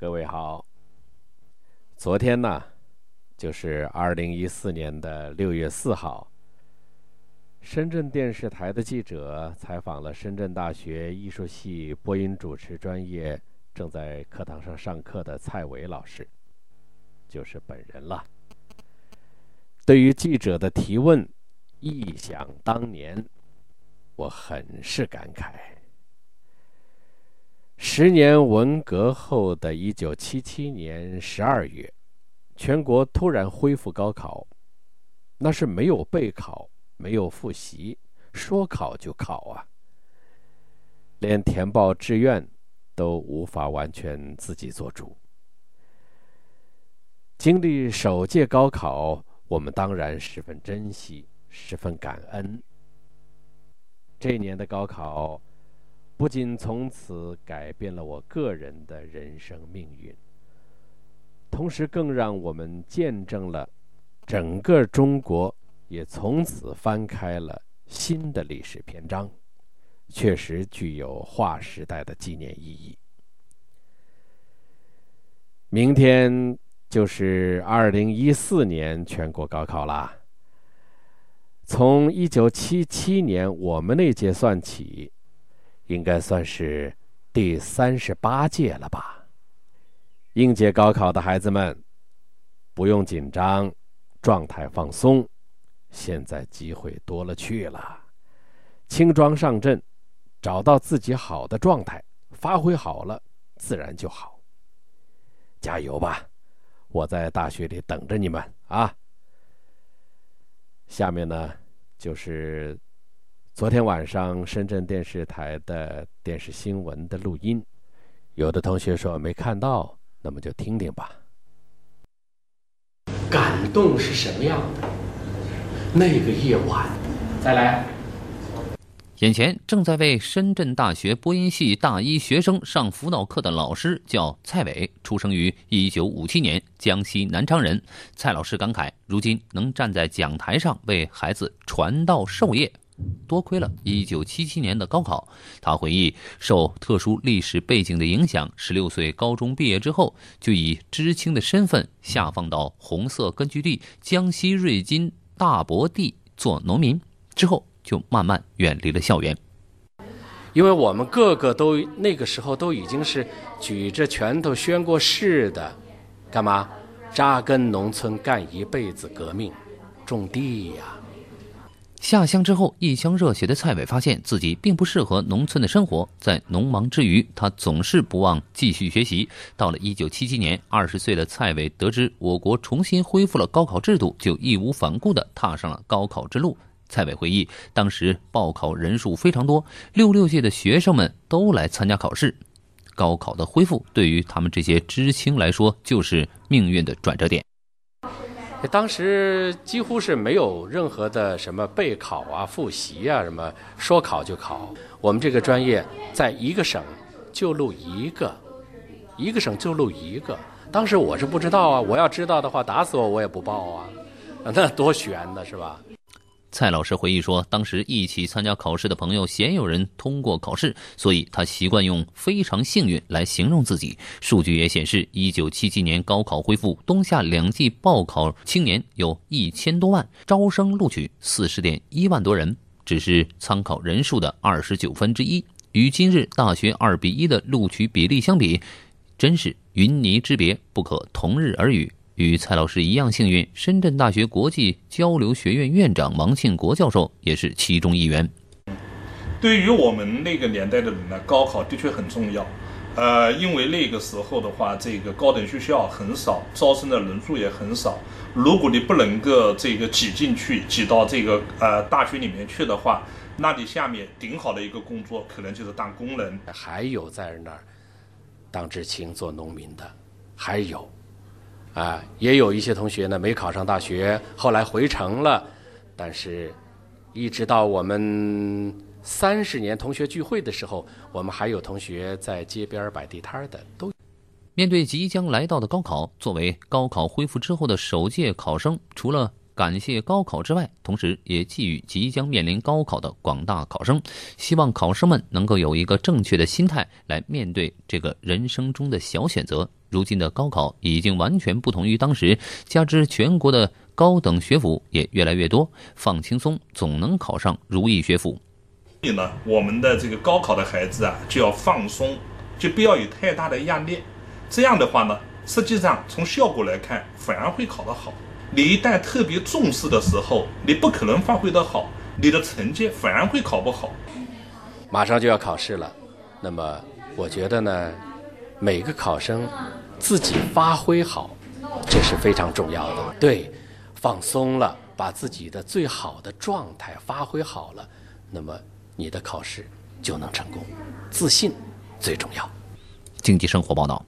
各位好。昨天呢，就是二零一四年的六月四号，深圳电视台的记者采访了深圳大学艺术系播音主持专业正在课堂上上课的蔡伟老师，就是本人了。对于记者的提问，一想当年，我很是感慨。十年文革后的一九七七年十二月，全国突然恢复高考，那是没有备考，没有复习，说考就考啊！连填报志愿都无法完全自己做主。经历首届高考，我们当然十分珍惜，十分感恩。这一年的高考。不仅从此改变了我个人的人生命运，同时更让我们见证了整个中国也从此翻开了新的历史篇章，确实具有划时代的纪念意义。明天就是二零一四年全国高考啦。从一九七七年我们那届算起。应该算是第三十八届了吧。应届高考的孩子们，不用紧张，状态放松。现在机会多了去了，轻装上阵，找到自己好的状态，发挥好了，自然就好。加油吧！我在大学里等着你们啊。下面呢，就是。昨天晚上深圳电视台的电视新闻的录音，有的同学说没看到，那么就听听吧。感动是什么样的？那个夜晚，再来。眼前正在为深圳大学播音系大一学生上辅导课的老师叫蔡伟，出生于一九五七年，江西南昌人。蔡老师感慨，如今能站在讲台上为孩子传道授业。多亏了1977年的高考，他回忆，受特殊历史背景的影响，16岁高中毕业之后，就以知青的身份下放到红色根据地江西瑞金大伯地做农民，之后就慢慢远离了校园。因为我们个个都那个时候都已经是举着拳头宣过誓的，干嘛？扎根农村干一辈子革命，种地呀。下乡之后，一腔热血的蔡伟发现自己并不适合农村的生活。在农忙之余，他总是不忘继续学习。到了1977年，二十岁的蔡伟得知我国重新恢复了高考制度，就义无反顾地踏上了高考之路。蔡伟回忆，当时报考人数非常多，六六届的学生们都来参加考试。高考的恢复，对于他们这些知青来说，就是命运的转折点。当时几乎是没有任何的什么备考啊、复习啊，什么说考就考。我们这个专业在一个省就录一个，一个省就录一个。当时我是不知道啊，我要知道的话，打死我我也不报啊，那多悬呢，是吧？蔡老师回忆说，当时一起参加考试的朋友鲜有人通过考试，所以他习惯用“非常幸运”来形容自己。数据也显示，一九七七年高考恢复，冬夏两季报考青年有一千多万，招生录取四十点一万多人，只是参考人数的二十九分之一，与今日大学二比一的录取比例相比，真是云泥之别，不可同日而语。与蔡老师一样幸运，深圳大学国际交流学院院长王庆国教授也是其中一员。对于我们那个年代的人呢，高考的确很重要。呃，因为那个时候的话，这个高等学校很少，招生的人数也很少。如果你不能够这个挤进去，挤到这个呃大学里面去的话，那你下面顶好的一个工作，可能就是当工人。还有在那儿当知青做农民的，还有。啊，也有一些同学呢没考上大学，后来回城了。但是，一直到我们三十年同学聚会的时候，我们还有同学在街边摆地摊的。都面对即将来到的高考，作为高考恢复之后的首届考生，除了感谢高考之外，同时也寄予即将面临高考的广大考生，希望考生们能够有一个正确的心态来面对这个人生中的小选择。如今的高考已经完全不同于当时，加之全国的高等学府也越来越多，放轻松总能考上如意学府。所以呢，我们的这个高考的孩子啊，就要放松，就不要有太大的压力。这样的话呢，实际上从效果来看，反而会考得好。你一旦特别重视的时候，你不可能发挥得好，你的成绩反而会考不好。马上就要考试了，那么我觉得呢，每个考生自己发挥好，这是非常重要的。对，放松了，把自己的最好的状态发挥好了，那么你的考试就能成功。自信最重要。经济生活报道。